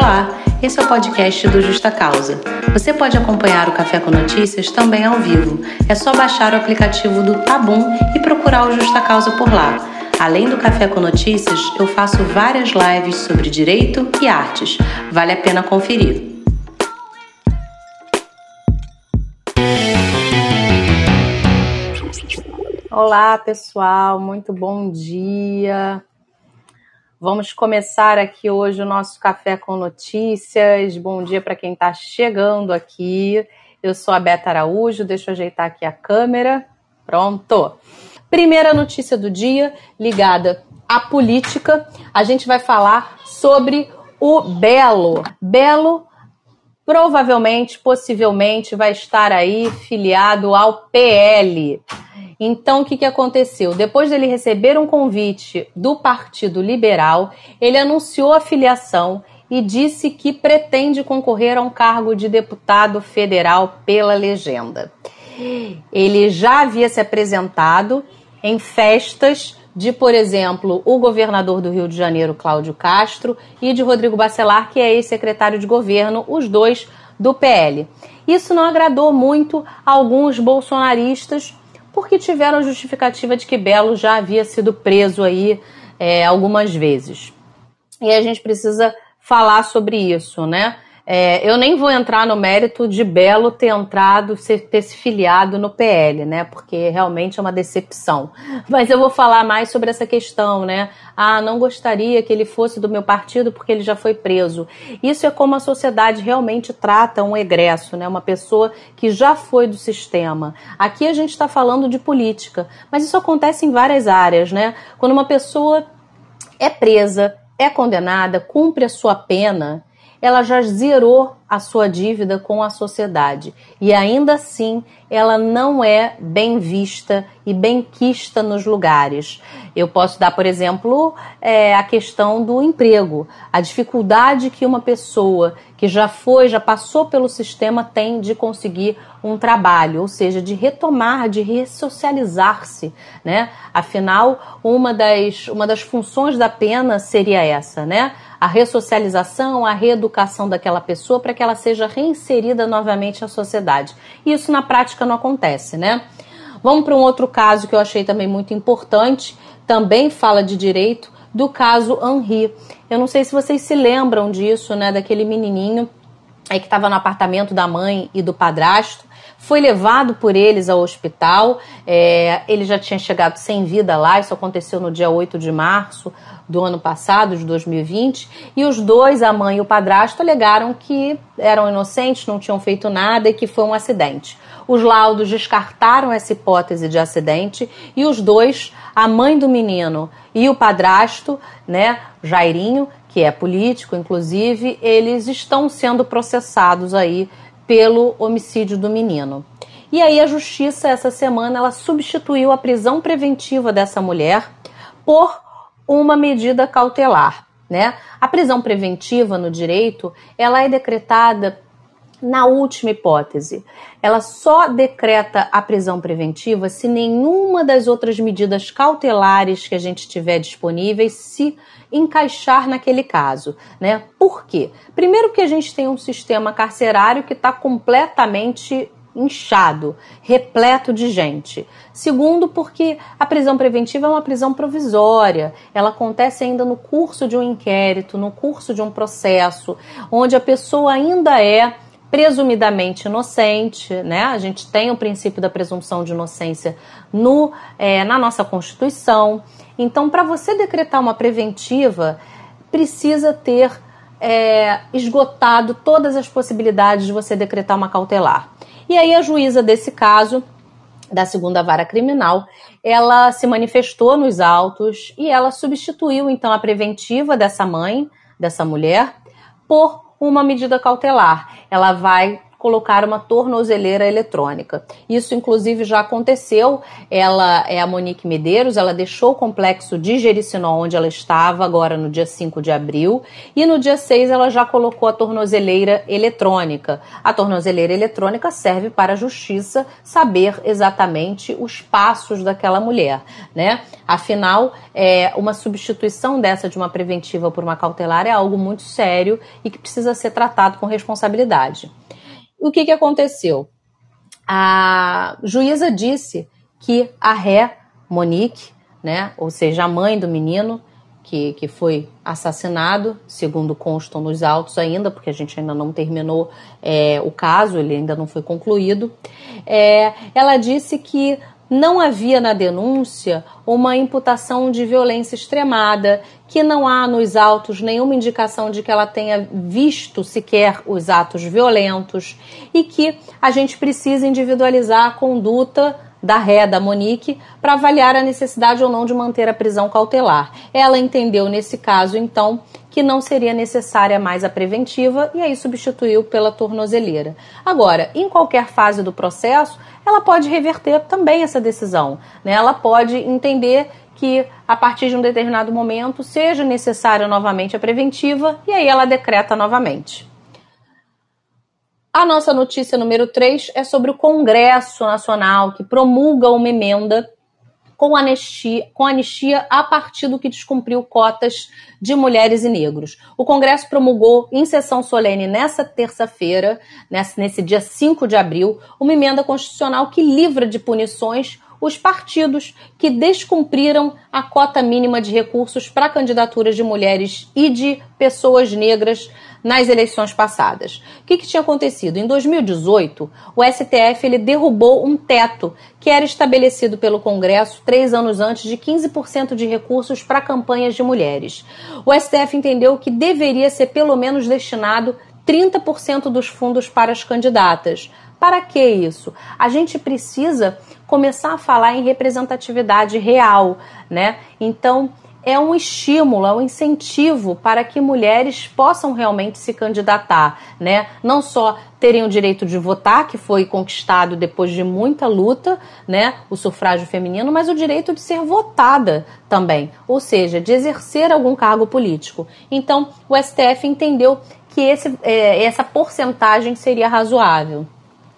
Olá, esse é o podcast do Justa Causa. Você pode acompanhar o Café com Notícias também ao vivo. É só baixar o aplicativo do Tabum e procurar o Justa Causa por lá. Além do Café com Notícias, eu faço várias lives sobre direito e artes. Vale a pena conferir. Olá, pessoal, muito bom dia. Vamos começar aqui hoje o nosso Café com Notícias. Bom dia para quem está chegando aqui. Eu sou a Beta Araújo, deixa eu ajeitar aqui a câmera. Pronto. Primeira notícia do dia ligada à política. A gente vai falar sobre o Belo. Belo provavelmente, possivelmente, vai estar aí filiado ao PL. Então, o que, que aconteceu? Depois dele receber um convite do Partido Liberal, ele anunciou a filiação e disse que pretende concorrer a um cargo de deputado federal pela legenda. Ele já havia se apresentado em festas de, por exemplo, o governador do Rio de Janeiro, Cláudio Castro, e de Rodrigo Bacelar, que é ex-secretário de governo, os dois do PL. Isso não agradou muito a alguns bolsonaristas porque tiveram justificativa de que Belo já havia sido preso aí é, algumas vezes. E a gente precisa falar sobre isso, né? É, eu nem vou entrar no mérito de Belo ter entrado, ter se filiado no PL, né? Porque realmente é uma decepção. Mas eu vou falar mais sobre essa questão, né? Ah, não gostaria que ele fosse do meu partido porque ele já foi preso. Isso é como a sociedade realmente trata um egresso, né? Uma pessoa que já foi do sistema. Aqui a gente está falando de política, mas isso acontece em várias áreas, né? Quando uma pessoa é presa, é condenada, cumpre a sua pena, ela já zerou a sua dívida com a sociedade. E ainda assim ela não é bem vista e bem quista nos lugares. Eu posso dar, por exemplo, é, a questão do emprego, a dificuldade que uma pessoa que já foi, já passou pelo sistema tem de conseguir um trabalho, ou seja, de retomar, de ressocializar-se, né? Afinal, uma das, uma das funções da pena seria essa, né? A ressocialização, a reeducação daquela pessoa para que ela seja reinserida novamente à sociedade. E isso na prática não acontece, né? Vamos para um outro caso que eu achei também muito importante, também fala de direito, do caso Henri. Eu não sei se vocês se lembram disso, né? Daquele menininho aí que estava no apartamento da mãe e do padrasto, foi levado por eles ao hospital. É, ele já tinha chegado sem vida lá, isso aconteceu no dia 8 de março do ano passado, de 2020, e os dois, a mãe e o padrasto, alegaram que eram inocentes, não tinham feito nada e que foi um acidente. Os laudos descartaram essa hipótese de acidente e os dois, a mãe do menino e o padrasto, né, Jairinho, que é político, inclusive, eles estão sendo processados aí pelo homicídio do menino. E aí a justiça essa semana ela substituiu a prisão preventiva dessa mulher por uma medida cautelar, né? A prisão preventiva no direito, ela é decretada na última hipótese. Ela só decreta a prisão preventiva se nenhuma das outras medidas cautelares que a gente tiver disponíveis se encaixar naquele caso, né? Por quê? Primeiro que a gente tem um sistema carcerário que está completamente inchado, repleto de gente. Segundo, porque a prisão preventiva é uma prisão provisória, ela acontece ainda no curso de um inquérito, no curso de um processo, onde a pessoa ainda é presumidamente inocente, né? A gente tem o princípio da presunção de inocência no, é, na nossa Constituição. Então, para você decretar uma preventiva, precisa ter é, esgotado todas as possibilidades de você decretar uma cautelar. E aí a juíza desse caso, da segunda vara criminal, ela se manifestou nos autos e ela substituiu então a preventiva dessa mãe, dessa mulher, por uma medida cautelar. Ela vai colocar uma tornozeleira eletrônica. Isso, inclusive, já aconteceu. Ela é a Monique Medeiros, ela deixou o complexo de Jericinó, onde ela estava, agora no dia 5 de abril, e no dia 6 ela já colocou a tornozeleira eletrônica. A tornozeleira eletrônica serve para a justiça saber exatamente os passos daquela mulher, né? Afinal, é, uma substituição dessa de uma preventiva por uma cautelar é algo muito sério e que precisa ser tratado com responsabilidade. O que, que aconteceu? A juíza disse que a ré, Monique, né, ou seja, a mãe do menino, que, que foi assassinado, segundo constam nos autos ainda, porque a gente ainda não terminou é, o caso, ele ainda não foi concluído. É, ela disse que não havia na denúncia uma imputação de violência extremada, que não há nos autos nenhuma indicação de que ela tenha visto sequer os atos violentos e que a gente precisa individualizar a conduta da ré da Monique para avaliar a necessidade ou não de manter a prisão cautelar. Ela entendeu nesse caso, então, que não seria necessária mais a preventiva e aí substituiu pela tornozeleira. Agora, em qualquer fase do processo, ela pode reverter também essa decisão. Né? Ela pode entender que a partir de um determinado momento seja necessária novamente a preventiva e aí ela decreta novamente. A nossa notícia número 3 é sobre o Congresso Nacional que promulga uma emenda com anistia, com anistia a partir do que descumpriu cotas de mulheres e negros. O Congresso promulgou em sessão solene nessa terça-feira, nesse, nesse dia 5 de abril, uma emenda constitucional que livra de punições os partidos que descumpriram a cota mínima de recursos para candidaturas de mulheres e de pessoas negras nas eleições passadas. O que, que, tinha acontecido? Em 2018, o STF ele derrubou um teto que era estabelecido pelo Congresso três anos antes de 15% de recursos para campanhas de mulheres. O STF entendeu que deveria ser pelo menos destinado 30% dos fundos para as candidatas. Para que isso? A gente precisa começar a falar em representatividade real, né? Então, é um estímulo, é um incentivo para que mulheres possam realmente se candidatar, né? Não só terem o direito de votar, que foi conquistado depois de muita luta, né? O sufrágio feminino, mas o direito de ser votada também, ou seja, de exercer algum cargo político. Então, o STF entendeu que esse, é, essa porcentagem seria razoável.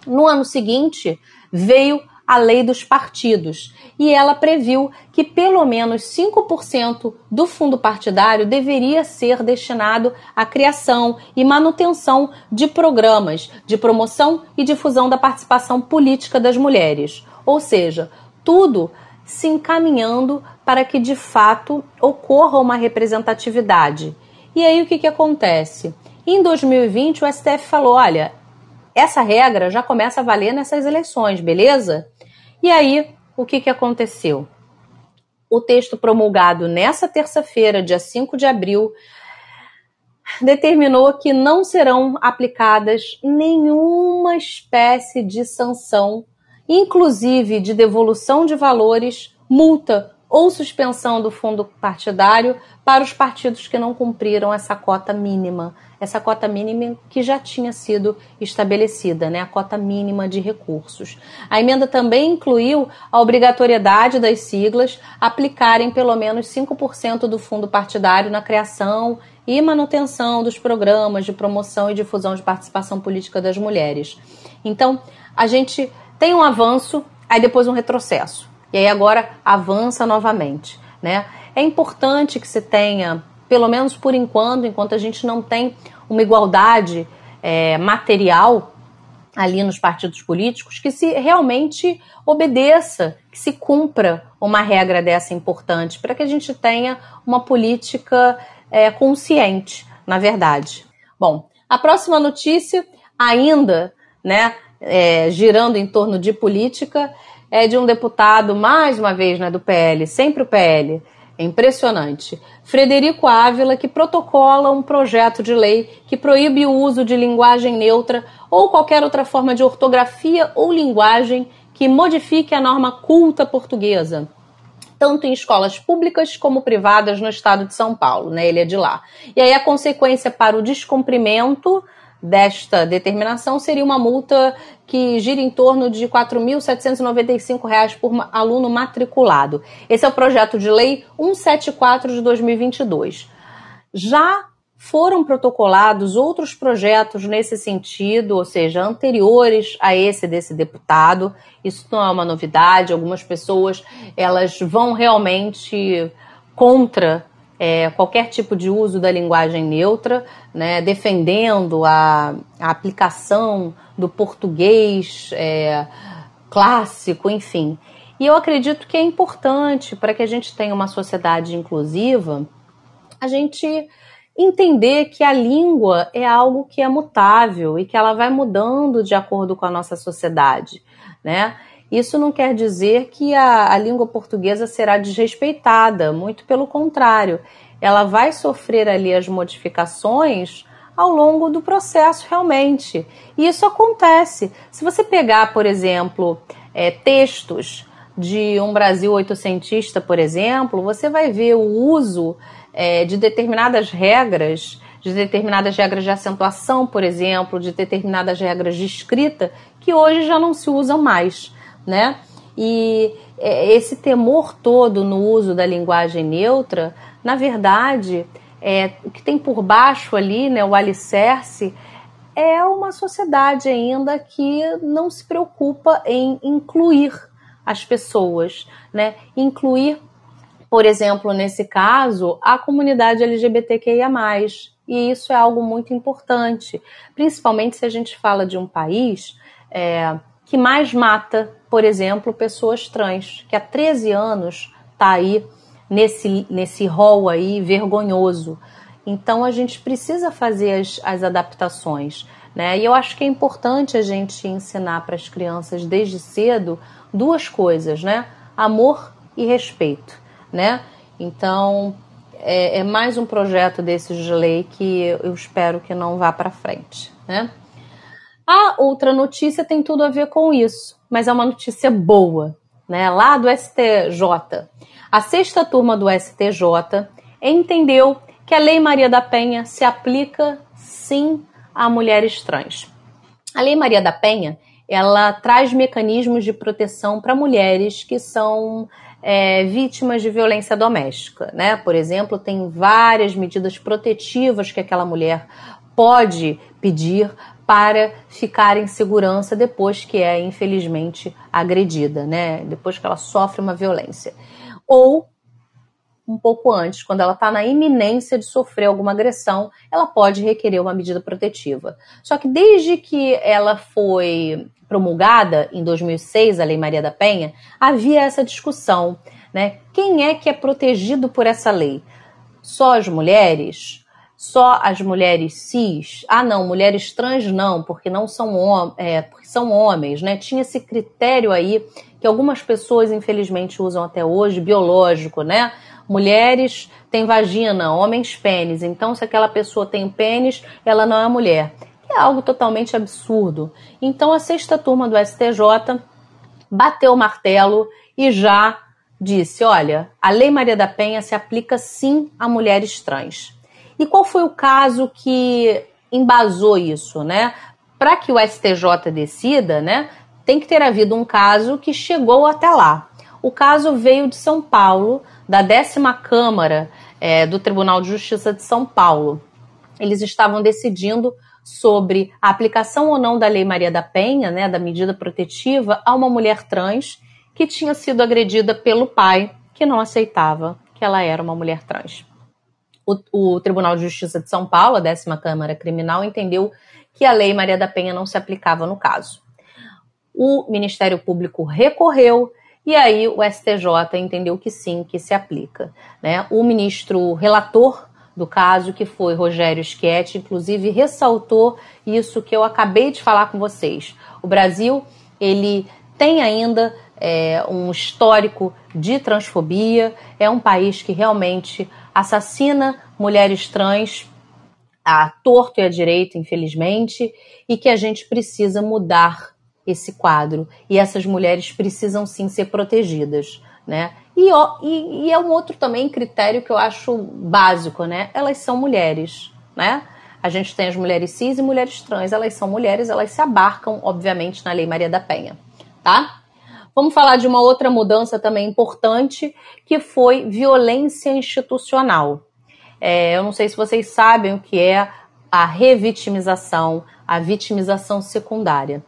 No ano seguinte, veio a lei dos partidos e ela previu que pelo menos 5% do fundo partidário deveria ser destinado à criação e manutenção de programas de promoção e difusão da participação política das mulheres. Ou seja, tudo se encaminhando para que de fato ocorra uma representatividade. E aí o que, que acontece? Em 2020, o STF falou: olha, essa regra já começa a valer nessas eleições, beleza? E aí, o que, que aconteceu? O texto promulgado nessa terça-feira, dia 5 de abril, determinou que não serão aplicadas nenhuma espécie de sanção, inclusive de devolução de valores, multa ou suspensão do fundo partidário para os partidos que não cumpriram essa cota mínima, essa cota mínima que já tinha sido estabelecida, né, a cota mínima de recursos. A emenda também incluiu a obrigatoriedade das siglas aplicarem pelo menos 5% do fundo partidário na criação e manutenção dos programas de promoção e difusão de participação política das mulheres. Então, a gente tem um avanço, aí depois um retrocesso e aí agora avança novamente, né? É importante que se tenha, pelo menos por enquanto, enquanto a gente não tem uma igualdade é, material ali nos partidos políticos, que se realmente obedeça, que se cumpra uma regra dessa importante, para que a gente tenha uma política é, consciente, na verdade. Bom, a próxima notícia, ainda, né, é, girando em torno de política, é de um deputado, mais uma vez, né, do PL, sempre o PL. É impressionante. Frederico Ávila, que protocola um projeto de lei que proíbe o uso de linguagem neutra ou qualquer outra forma de ortografia ou linguagem que modifique a norma culta portuguesa, tanto em escolas públicas como privadas no estado de São Paulo, né? Ele é de lá. E aí a consequência para o descumprimento desta determinação seria uma multa que gira em torno de R$ 4.795 por aluno matriculado. Esse é o projeto de lei 174 de 2022. Já foram protocolados outros projetos nesse sentido, ou seja, anteriores a esse desse deputado. Isso não é uma novidade. Algumas pessoas elas vão realmente contra é, qualquer tipo de uso da linguagem neutra, né, defendendo a, a, aplicação do português é, clássico, enfim. E eu acredito que é importante para que a gente tenha uma sociedade inclusiva, a gente entender que a língua é algo que é mutável e que ela vai mudando de acordo com a nossa sociedade, né? Isso não quer dizer que a, a língua portuguesa será desrespeitada, muito pelo contrário, ela vai sofrer ali as modificações ao longo do processo realmente. E isso acontece. Se você pegar, por exemplo, é, textos de um Brasil oitocentista, por exemplo, você vai ver o uso é, de determinadas regras, de determinadas regras de acentuação, por exemplo, de determinadas regras de escrita, que hoje já não se usam mais né? E é, esse temor todo no uso da linguagem neutra, na verdade, é, o que tem por baixo ali, né, o alicerce, é uma sociedade ainda que não se preocupa em incluir as pessoas, né? Incluir, por exemplo, nesse caso, a comunidade LGBTQIA+. E isso é algo muito importante, principalmente se a gente fala de um país é, que mais mata, por exemplo, pessoas trans, que há 13 anos está aí nesse, nesse rol aí vergonhoso. Então a gente precisa fazer as, as adaptações. Né? E eu acho que é importante a gente ensinar para as crianças desde cedo duas coisas, né? Amor e respeito, né? Então é, é mais um projeto desses de lei que eu espero que não vá para frente, né? A outra notícia tem tudo a ver com isso, mas é uma notícia boa, né? Lá do STJ. A sexta turma do STJ entendeu que a Lei Maria da Penha se aplica sim a mulheres trans. A Lei Maria da Penha ela traz mecanismos de proteção para mulheres que são é, vítimas de violência doméstica, né? Por exemplo, tem várias medidas protetivas que aquela mulher pode pedir para ficar em segurança depois que é infelizmente agredida, né? Depois que ela sofre uma violência. Ou um pouco antes, quando ela está na iminência de sofrer alguma agressão, ela pode requerer uma medida protetiva. Só que desde que ela foi promulgada em 2006, a Lei Maria da Penha, havia essa discussão, né? Quem é que é protegido por essa lei? Só as mulheres? Só as mulheres cis, ah não, mulheres trans não, porque não são, é, porque são homens, né? Tinha esse critério aí que algumas pessoas infelizmente usam até hoje, biológico, né? Mulheres têm vagina, homens pênis. Então, se aquela pessoa tem pênis, ela não é mulher. É algo totalmente absurdo. Então, a sexta turma do STJ bateu o martelo e já disse: olha, a Lei Maria da Penha se aplica sim a mulheres trans. E qual foi o caso que embasou isso, né? Para que o STJ decida, né, tem que ter havido um caso que chegou até lá. O caso veio de São Paulo, da décima Câmara é, do Tribunal de Justiça de São Paulo. Eles estavam decidindo sobre a aplicação ou não da Lei Maria da Penha, né, da medida protetiva, a uma mulher trans que tinha sido agredida pelo pai, que não aceitava que ela era uma mulher trans o, o Tribunal de Justiça de São Paulo, a décima Câmara Criminal, entendeu que a Lei Maria da Penha não se aplicava no caso. O Ministério Público recorreu e aí o STJ entendeu que sim, que se aplica. Né? O ministro relator do caso, que foi Rogério Schietti, inclusive ressaltou isso que eu acabei de falar com vocês. O Brasil, ele tem ainda é, um histórico de transfobia, é um país que realmente assassina mulheres trans a torto e a direito, infelizmente, e que a gente precisa mudar esse quadro. E essas mulheres precisam sim ser protegidas. Né? E, e, e é um outro também critério que eu acho básico, né? Elas são mulheres, né? a gente tem as mulheres cis e mulheres trans. Elas são mulheres, elas se abarcam, obviamente, na Lei Maria da Penha, tá? Vamos falar de uma outra mudança também importante, que foi violência institucional. É, eu não sei se vocês sabem o que é a revitimização, a vitimização secundária.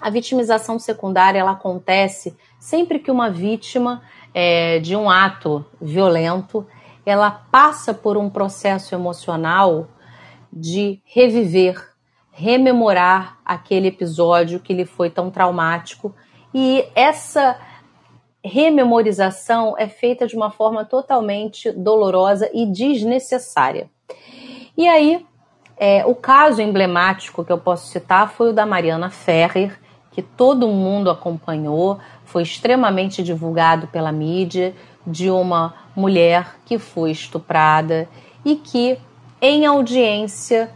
A vitimização secundária ela acontece sempre que uma vítima é, de um ato violento ela passa por um processo emocional de reviver, rememorar aquele episódio que lhe foi tão traumático e essa rememorização é feita de uma forma totalmente dolorosa e desnecessária. E aí, é, o caso emblemático que eu posso citar foi o da Mariana Ferrer, que todo mundo acompanhou, foi extremamente divulgado pela mídia, de uma mulher que foi estuprada e que, em audiência,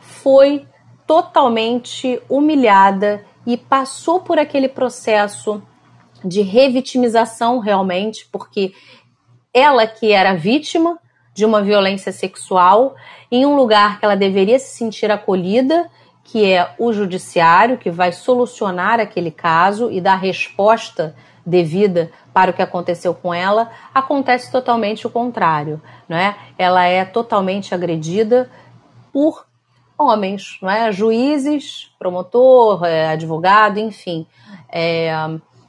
foi totalmente humilhada e passou por aquele processo de revitimização realmente, porque ela que era vítima de uma violência sexual em um lugar que ela deveria se sentir acolhida que é o judiciário, que vai solucionar aquele caso e dar resposta devida para o que aconteceu com ela, acontece totalmente o contrário, não é? Ela é totalmente agredida por homens, é? Juízes, promotor, é, advogado, enfim. É,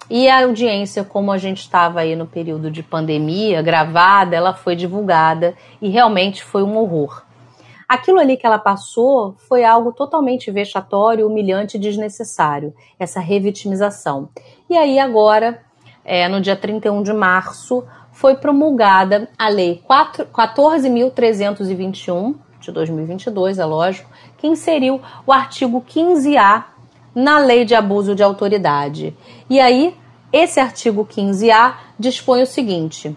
e a audiência, como a gente estava aí no período de pandemia, gravada, ela foi divulgada e realmente foi um horror. Aquilo ali que ela passou foi algo totalmente vexatório, humilhante e desnecessário, essa revitimização. E aí, agora, é, no dia 31 de março, foi promulgada a Lei 14.321 de 2022, é lógico, que inseriu o artigo 15A na Lei de Abuso de Autoridade. E aí, esse artigo 15A dispõe o seguinte: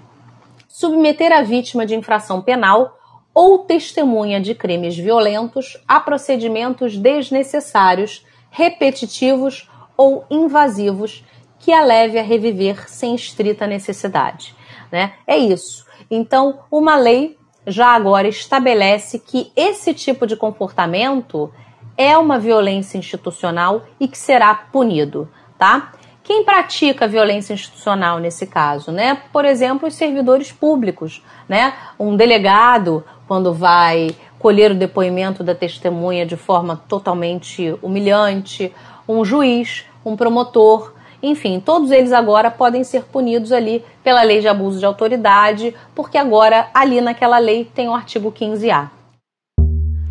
submeter a vítima de infração penal ou testemunha de crimes violentos a procedimentos desnecessários, repetitivos ou invasivos que a leve a reviver sem estrita necessidade. Né? É isso. Então, uma lei já agora estabelece que esse tipo de comportamento é uma violência institucional e que será punido, tá? Quem pratica violência institucional nesse caso, né? Por exemplo, os servidores públicos, né? Um delegado, quando vai colher o depoimento da testemunha de forma totalmente humilhante, um juiz, um promotor, enfim, todos eles agora podem ser punidos ali pela lei de abuso de autoridade, porque agora ali naquela lei tem o artigo 15A.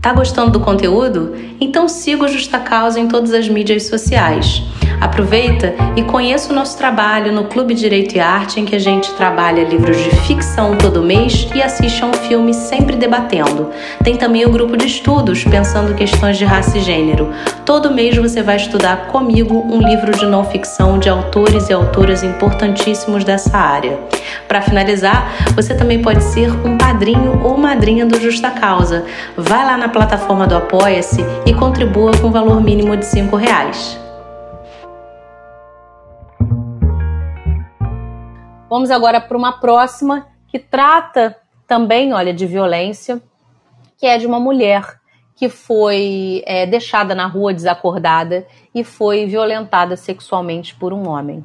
Tá gostando do conteúdo? Então siga o Justa Causa em todas as mídias sociais. Aproveita e conheça o nosso trabalho no Clube Direito e Arte, em que a gente trabalha livros de ficção todo mês e assiste a um filme sempre debatendo. Tem também o grupo de estudos, pensando questões de raça e gênero. Todo mês você vai estudar comigo um livro de não ficção de autores e autoras importantíssimos dessa área. Para finalizar, você também pode ser um padrinho ou madrinha do Justa Causa. Vai lá na plataforma do Apoia-se e contribua com o valor mínimo de R$ reais. Vamos agora para uma próxima que trata também, olha, de violência, que é de uma mulher que foi é, deixada na rua desacordada e foi violentada sexualmente por um homem.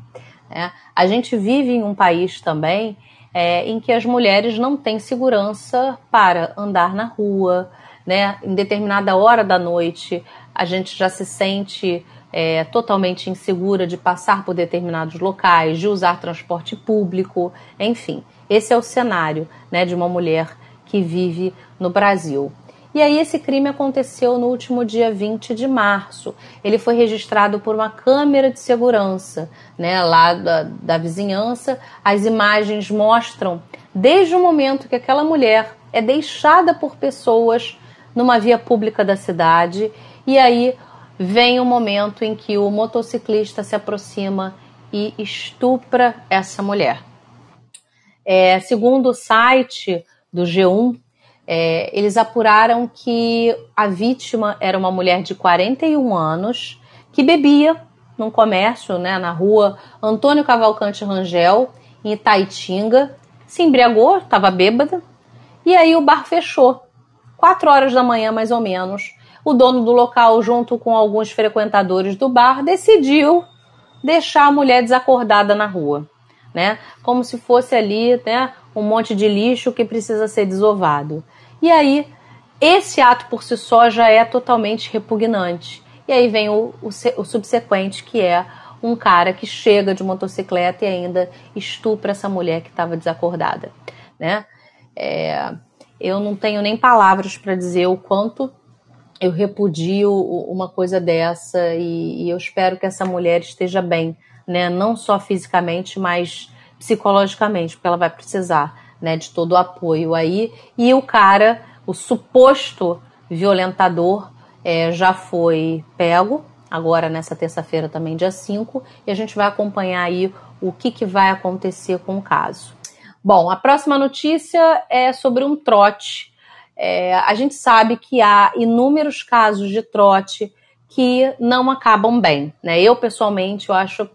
É, a gente vive em um país também é, em que as mulheres não têm segurança para andar na rua, né? Em determinada hora da noite, a gente já se sente é, totalmente insegura de passar por determinados locais, de usar transporte público, enfim. Esse é o cenário né, de uma mulher que vive no Brasil. E aí esse crime aconteceu no último dia 20 de março. Ele foi registrado por uma câmera de segurança, né, lá da, da vizinhança. As imagens mostram desde o momento que aquela mulher é deixada por pessoas numa via pública da cidade e aí vem o momento em que o motociclista se aproxima e estupra essa mulher. É, segundo o site do G1, é, eles apuraram que a vítima era uma mulher de 41 anos que bebia num comércio, né, na rua Antônio Cavalcante Rangel, em Itaitinga, se embriagou, estava bêbada, e aí o bar fechou. Quatro horas da manhã mais ou menos, o dono do local, junto com alguns frequentadores do bar, decidiu deixar a mulher desacordada na rua, né? Como se fosse ali, né, um monte de lixo que precisa ser desovado. E aí, esse ato por si só já é totalmente repugnante. E aí vem o, o, o subsequente, que é um cara que chega de motocicleta e ainda estupra essa mulher que estava desacordada, né? É, eu não tenho nem palavras para dizer o quanto eu repudio uma coisa dessa e, e, eu espero que essa mulher esteja bem, né? Não só fisicamente, mas psicologicamente, porque ela vai precisar, né, de todo o apoio aí. E o cara, o suposto violentador, é, já foi pego, agora nessa terça-feira também, dia 5, e a gente vai acompanhar aí o que, que vai acontecer com o caso. Bom, a próxima notícia é sobre um trote. É, a gente sabe que há inúmeros casos de trote que não acabam bem. Né? Eu, pessoalmente, eu acho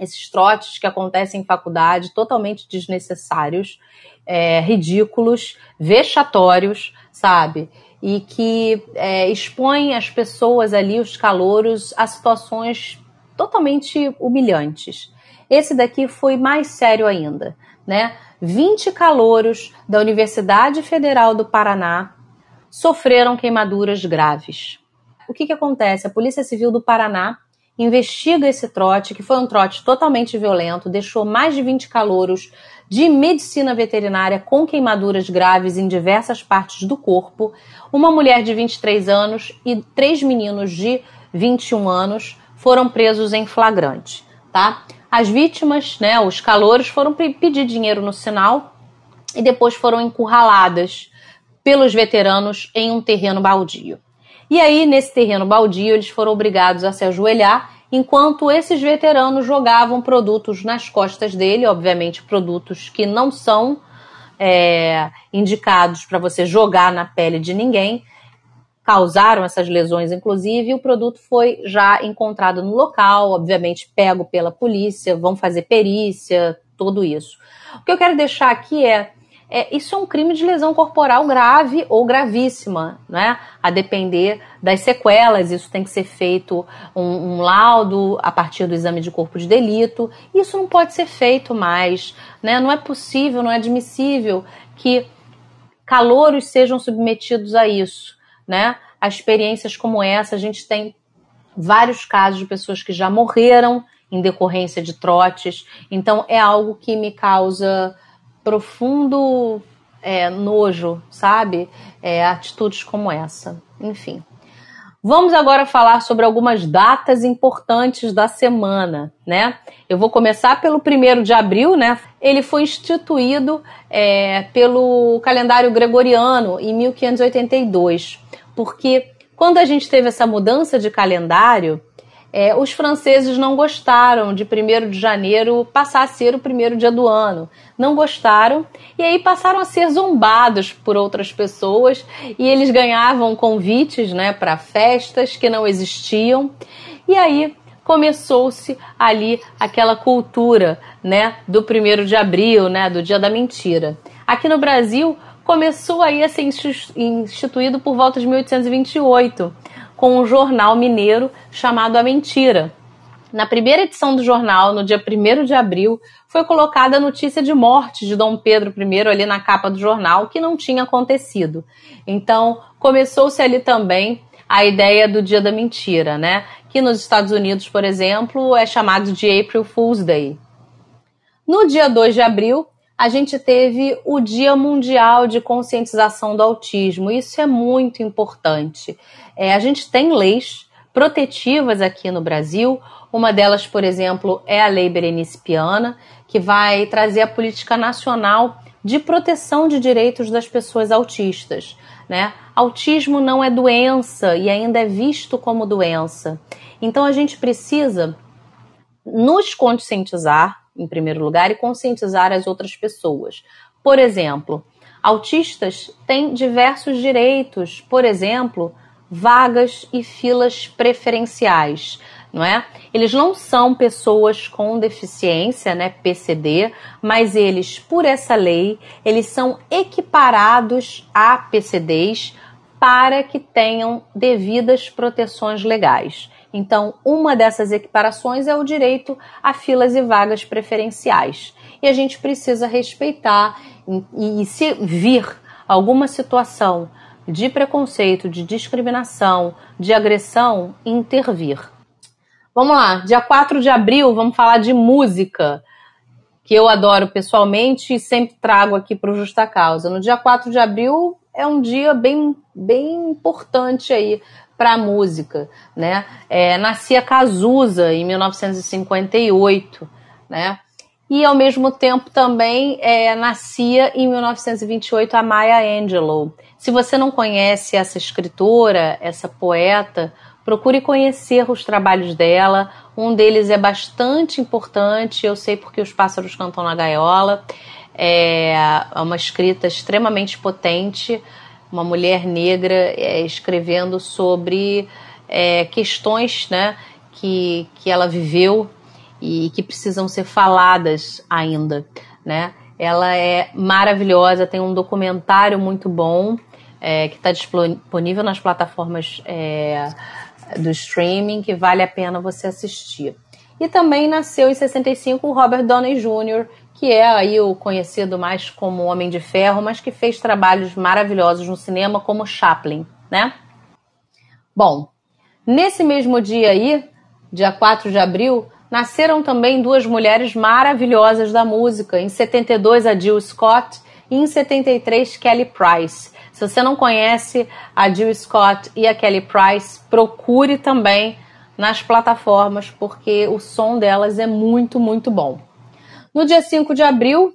esses trotes que acontecem em faculdade totalmente desnecessários, é, ridículos, vexatórios, sabe? E que é, expõem as pessoas ali, os calouros, a situações totalmente humilhantes. Esse daqui foi mais sério ainda né? 20 calouros da Universidade Federal do Paraná sofreram queimaduras graves. O que, que acontece? A Polícia Civil do Paraná investiga esse trote, que foi um trote totalmente violento, deixou mais de 20 calouros de medicina veterinária com queimaduras graves em diversas partes do corpo, uma mulher de 23 anos e três meninos de 21 anos foram presos em flagrante, tá? As vítimas, né, os calouros, foram pedir dinheiro no sinal e depois foram encurraladas pelos veteranos em um terreno baldio. E aí, nesse terreno baldio, eles foram obrigados a se ajoelhar enquanto esses veteranos jogavam produtos nas costas dele, obviamente produtos que não são é, indicados para você jogar na pele de ninguém, causaram essas lesões, inclusive, e o produto foi já encontrado no local, obviamente pego pela polícia, vão fazer perícia, tudo isso. O que eu quero deixar aqui é, é isso é um crime de lesão corporal grave ou gravíssima, né? A depender das sequelas, isso tem que ser feito um, um laudo a partir do exame de corpo de delito. Isso não pode ser feito mais, né? Não é possível, não é admissível que calouros sejam submetidos a isso né? A experiências como essa, a gente tem vários casos de pessoas que já morreram em decorrência de trotes. Então é algo que me causa profundo é, nojo, sabe? É, atitudes como essa. Enfim. Vamos agora falar sobre algumas datas importantes da semana, né? Eu vou começar pelo primeiro de abril, né? Ele foi instituído é, pelo calendário gregoriano em 1582 porque quando a gente teve essa mudança de calendário, é, os franceses não gostaram de 1 de janeiro passar a ser o primeiro dia do ano. Não gostaram e aí passaram a ser zombados por outras pessoas e eles ganhavam convites né, para festas que não existiam. E aí começou-se ali aquela cultura né, do 1 de abril, né, do dia da mentira. Aqui no Brasil, começou aí a ser instituído por volta de 1828, com um jornal mineiro chamado A Mentira. Na primeira edição do jornal, no dia 1 de abril, foi colocada a notícia de morte de Dom Pedro I ali na capa do jornal, que não tinha acontecido. Então, começou-se ali também a ideia do Dia da Mentira, né? Que nos Estados Unidos, por exemplo, é chamado de April Fool's Day. No dia 2 de abril, a gente teve o Dia Mundial de Conscientização do Autismo. Isso é muito importante. É, a gente tem leis protetivas aqui no Brasil. Uma delas, por exemplo, é a Lei Berenice Piana, que vai trazer a política nacional de proteção de direitos das pessoas autistas. Né? Autismo não é doença e ainda é visto como doença. Então a gente precisa nos conscientizar em primeiro lugar, e conscientizar as outras pessoas. Por exemplo, autistas têm diversos direitos, por exemplo, vagas e filas preferenciais. não é? Eles não são pessoas com deficiência, né, PCD, mas eles, por essa lei, eles são equiparados a PCDs para que tenham devidas proteções legais. Então, uma dessas equiparações é o direito a filas e vagas preferenciais. E a gente precisa respeitar e, e se vir alguma situação de preconceito, de discriminação, de agressão, intervir. Vamos lá, dia 4 de abril, vamos falar de música, que eu adoro pessoalmente e sempre trago aqui para o Justa Causa. No dia 4 de abril é um dia bem, bem importante aí para a música, né? É, nascia Cazuza em 1958, né? E ao mesmo tempo também é, nascia em 1928 a Maya Angelou. Se você não conhece essa escritora, essa poeta, procure conhecer os trabalhos dela. Um deles é bastante importante, eu sei porque os pássaros cantam na gaiola. É uma escrita extremamente potente, uma mulher negra é, escrevendo sobre é, questões né, que, que ela viveu e que precisam ser faladas ainda. Né? Ela é maravilhosa, tem um documentário muito bom é, que está disponível nas plataformas é, do streaming que vale a pena você assistir. E também nasceu em 65 o Robert Downey Jr., que é aí o conhecido mais como Homem de Ferro, mas que fez trabalhos maravilhosos no cinema como Chaplin, né? Bom, nesse mesmo dia aí, dia 4 de abril, nasceram também duas mulheres maravilhosas da música. Em 72 a Jill Scott e em 73 Kelly Price. Se você não conhece a Jill Scott e a Kelly Price, procure também nas plataformas, porque o som delas é muito, muito bom. No dia 5 de abril,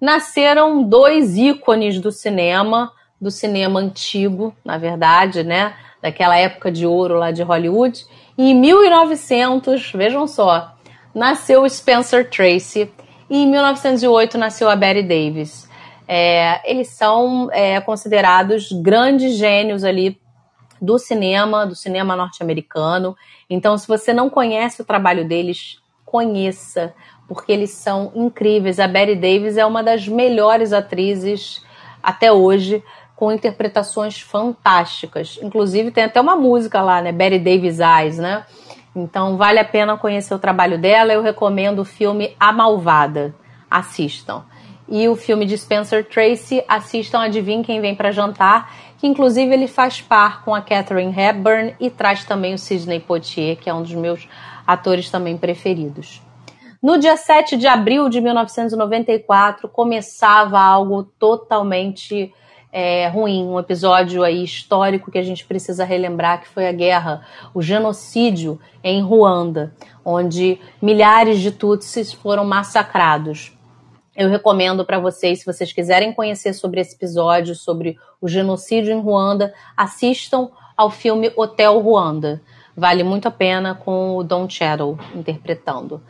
nasceram dois ícones do cinema, do cinema antigo, na verdade, né? Daquela época de ouro lá de Hollywood. E em 1900, vejam só, nasceu Spencer Tracy e em 1908 nasceu a Betty Davis é, eles são é, considerados grandes gênios ali do cinema, do cinema norte-americano. Então, se você não conhece o trabalho deles, conheça, porque eles são incríveis. A Betty Davis é uma das melhores atrizes até hoje, com interpretações fantásticas. Inclusive, tem até uma música lá, né? Betty Davis Eyes, né? Então, vale a pena conhecer o trabalho dela. Eu recomendo o filme A Malvada. Assistam e o filme de Spencer Tracy, assistam Adivinha Quem Vem para Jantar, que inclusive ele faz par com a Catherine Hepburn e traz também o Sidney Poitier, que é um dos meus atores também preferidos. No dia 7 de abril de 1994, começava algo totalmente é, ruim, um episódio aí histórico que a gente precisa relembrar, que foi a guerra, o genocídio em Ruanda, onde milhares de Tutsis foram massacrados. Eu recomendo para vocês, se vocês quiserem conhecer sobre esse episódio, sobre o genocídio em Ruanda, assistam ao filme Hotel Ruanda. Vale muito a pena com o Don Cheadle interpretando.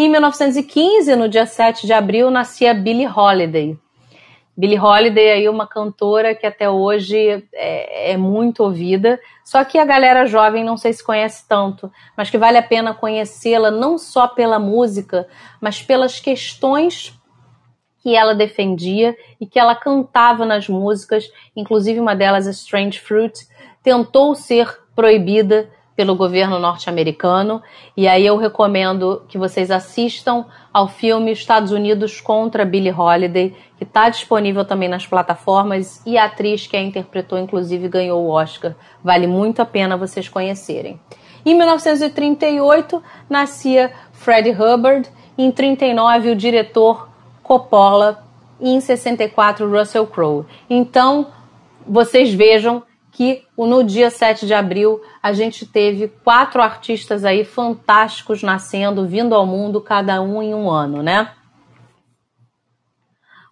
Em 1915, no dia 7 de abril, nascia Billie Holiday. Billie Holiday aí uma cantora que até hoje é, é, muito ouvida, só que a galera jovem não sei se conhece tanto, mas que vale a pena conhecê-la não só pela música, mas pelas questões que ela defendia e que ela cantava nas músicas, inclusive uma delas, Strange Fruit, tentou ser proibida pelo governo norte-americano. E aí eu recomendo que vocês assistam ao filme Estados Unidos contra Billie Holiday, que está disponível também nas plataformas e a atriz que a interpretou, inclusive, ganhou o Oscar. Vale muito a pena vocês conhecerem. Em 1938 nascia Freddie Hubbard. Em 39 o diretor Coppola e em 64 Russell Crowe. Então, vocês vejam que no dia 7 de abril a gente teve quatro artistas aí fantásticos nascendo, vindo ao mundo, cada um em um ano, né?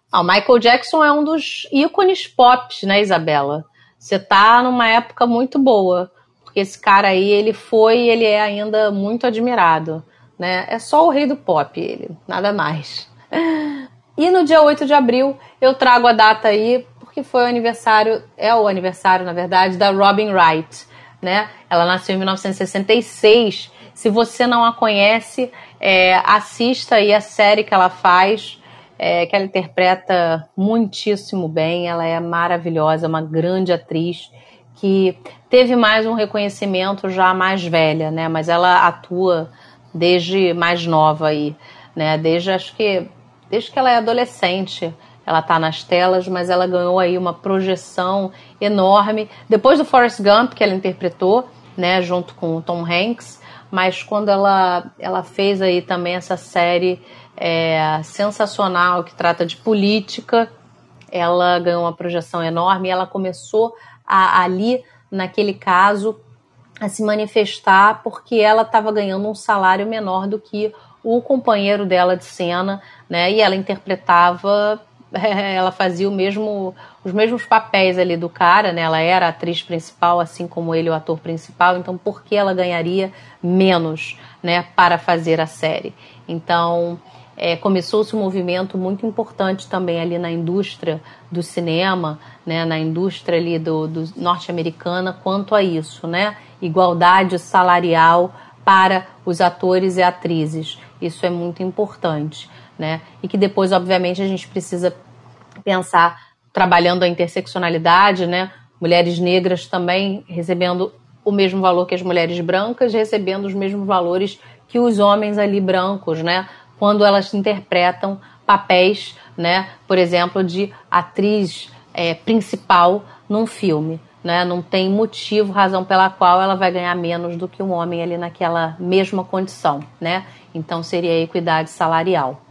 Ah, Michael Jackson é um dos ícones pop, né, Isabela? Você tá numa época muito boa, porque esse cara aí, ele foi e ele é ainda muito admirado, né? É só o rei do pop, ele, nada mais. E no dia 8 de abril eu trago a data aí, porque foi o aniversário, é o aniversário, na verdade, da Robin Wright. Né? Ela nasceu em 1966. Se você não a conhece, é, assista aí a série que ela faz, é, que ela interpreta muitíssimo bem. Ela é maravilhosa, uma grande atriz que teve mais um reconhecimento já mais velha, né? Mas ela atua desde mais nova aí, né? Desde acho que desde que ela é adolescente ela está nas telas, mas ela ganhou aí uma projeção enorme. Depois do Forrest Gump, que ela interpretou, né, junto com o Tom Hanks, mas quando ela, ela fez aí também essa série é, sensacional que trata de política, ela ganhou uma projeção enorme ela começou a, ali, naquele caso, a se manifestar porque ela estava ganhando um salário menor do que o companheiro dela de cena, né? E ela interpretava ela fazia o mesmo, os mesmos papéis ali do cara, né? Ela era a atriz principal, assim como ele, o ator principal. Então, por que ela ganharia menos, né, para fazer a série? Então, é, começou-se um movimento muito importante também ali na indústria do cinema, né, na indústria ali do, do norte-americana quanto a isso, né? Igualdade salarial para os atores e atrizes. Isso é muito importante né? E que depois, obviamente, a gente precisa pensar trabalhando a interseccionalidade, né? Mulheres negras também recebendo o mesmo valor que as mulheres brancas, recebendo os mesmos valores que os homens ali brancos, né? Quando elas interpretam papéis, né? Por exemplo, de atriz é, principal num filme. Né? Não tem motivo, razão pela qual ela vai ganhar menos do que um homem ali naquela mesma condição, né? Então seria a equidade salarial.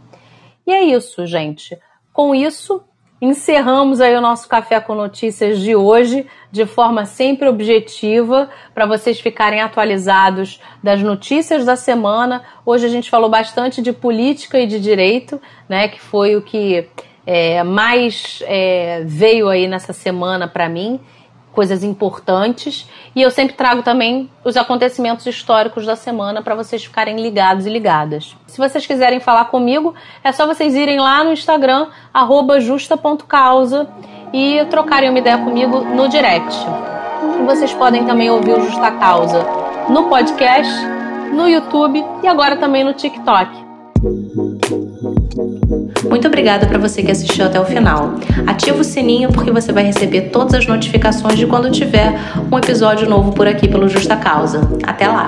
E é isso, gente. Com isso, encerramos aí o nosso Café com Notícias de hoje, de forma sempre objetiva, para vocês ficarem atualizados das notícias da semana. Hoje a gente falou bastante de política e de direito, né, que foi o que é, mais é, veio aí nessa semana para mim coisas importantes. E eu sempre trago também os acontecimentos históricos da semana para vocês ficarem ligados e ligadas. Se vocês quiserem falar comigo, é só vocês irem lá no Instagram, justa.causa, e trocarem uma ideia comigo no direct. Vocês podem também ouvir o Justa Causa no podcast, no YouTube e agora também no TikTok. Muito obrigada para você que assistiu até o final. Ativa o sininho porque você vai receber todas as notificações de quando tiver um episódio novo por aqui pelo Justa Causa. Até lá!